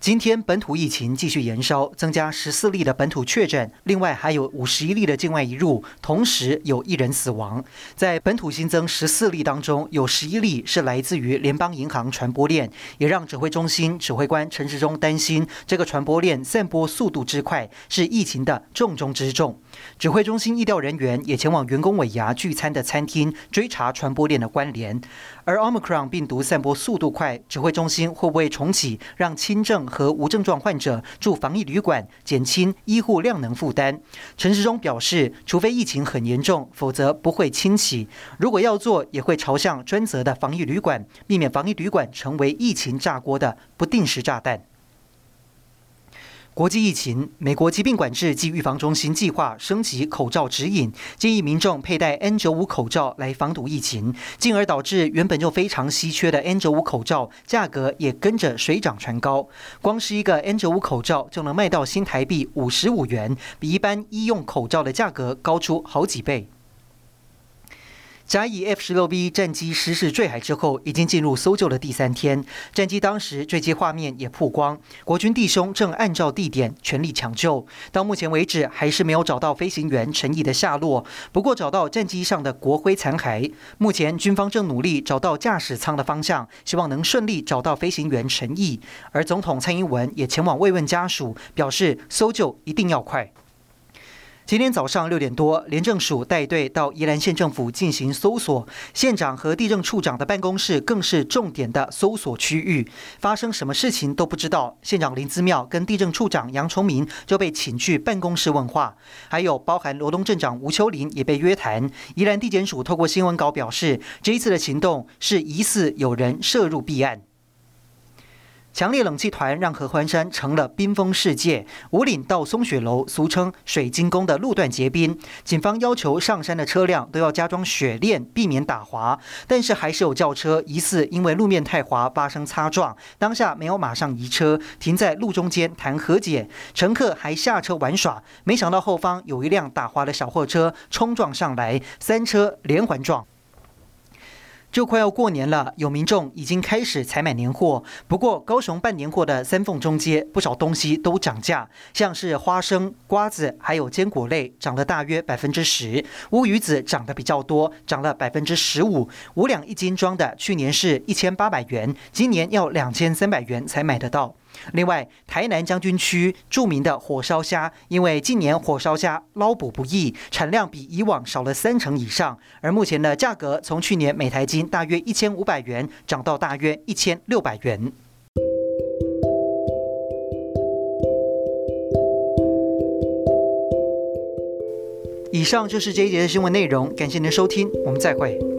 今天本土疫情继续延烧，增加十四例的本土确诊，另外还有五十一例的境外移入，同时有一人死亡。在本土新增十四例当中，有十一例是来自于联邦银行传播链，也让指挥中心指挥官陈时中担心这个传播链散播速度之快是疫情的重中之重。指挥中心疫调人员也前往员工尾牙聚餐的餐厅追查传播链的关联。而 Omicron 病毒散播速度快，指挥中心会不会重启让轻症和无症状患者住防疫旅馆，减轻医护量能负担？陈时中表示，除非疫情很严重，否则不会清洗。如果要做，也会朝向专责的防疫旅馆，避免防疫旅馆成为疫情炸锅的不定时炸弹。国际疫情，美国疾病管制及预防中心计划升级口罩指引，建议民众佩戴 N95 口罩来防堵疫情，进而导致原本就非常稀缺的 N95 口罩价格也跟着水涨船高。光是一个 N95 口罩就能卖到新台币五十五元，比一般医用口罩的价格高出好几倍。甲乙 F 十六 B 战机失事坠海之后，已经进入搜救的第三天。战机当时坠机画面也曝光，国军弟兄正按照地点全力抢救。到目前为止，还是没有找到飞行员陈毅的下落。不过，找到战机上的国徽残骸。目前，军方正努力找到驾驶舱的方向，希望能顺利找到飞行员陈毅。而总统蔡英文也前往慰问家属，表示搜救一定要快。今天早上六点多，廉政署带队到宜兰县政府进行搜索，县长和地政处长的办公室更是重点的搜索区域。发生什么事情都不知道，县长林姿妙跟地政处长杨崇明就被请去办公室问话，还有包含罗东镇长吴秋林也被约谈。宜兰地检署透过新闻稿表示，这一次的行动是疑似有人涉入弊案。强烈冷气团让合欢山成了冰封世界。五岭到松雪楼，俗称水晶宫的路段结冰，警方要求上山的车辆都要加装雪链，避免打滑。但是还是有轿车疑似因为路面太滑发生擦撞，当下没有马上移车，停在路中间谈和解。乘客还下车玩耍，没想到后方有一辆打滑的小货车冲撞上来，三车连环撞。就快要过年了，有民众已经开始采买年货。不过，高雄办年货的三凤中街不少东西都涨价，像是花生、瓜子还有坚果类涨了大约百分之十。乌鱼子涨得比较多，涨了百分之十五。五两一斤装的，去年是一千八百元，今年要两千三百元才买得到。另外，台南将军区著名的火烧虾，因为近年火烧虾捞捕不易，产量比以往少了三成以上，而目前的价格从去年每台斤大约一千五百元，涨到大约一千六百元。以上就是这一节的新闻内容，感谢您的收听，我们再会。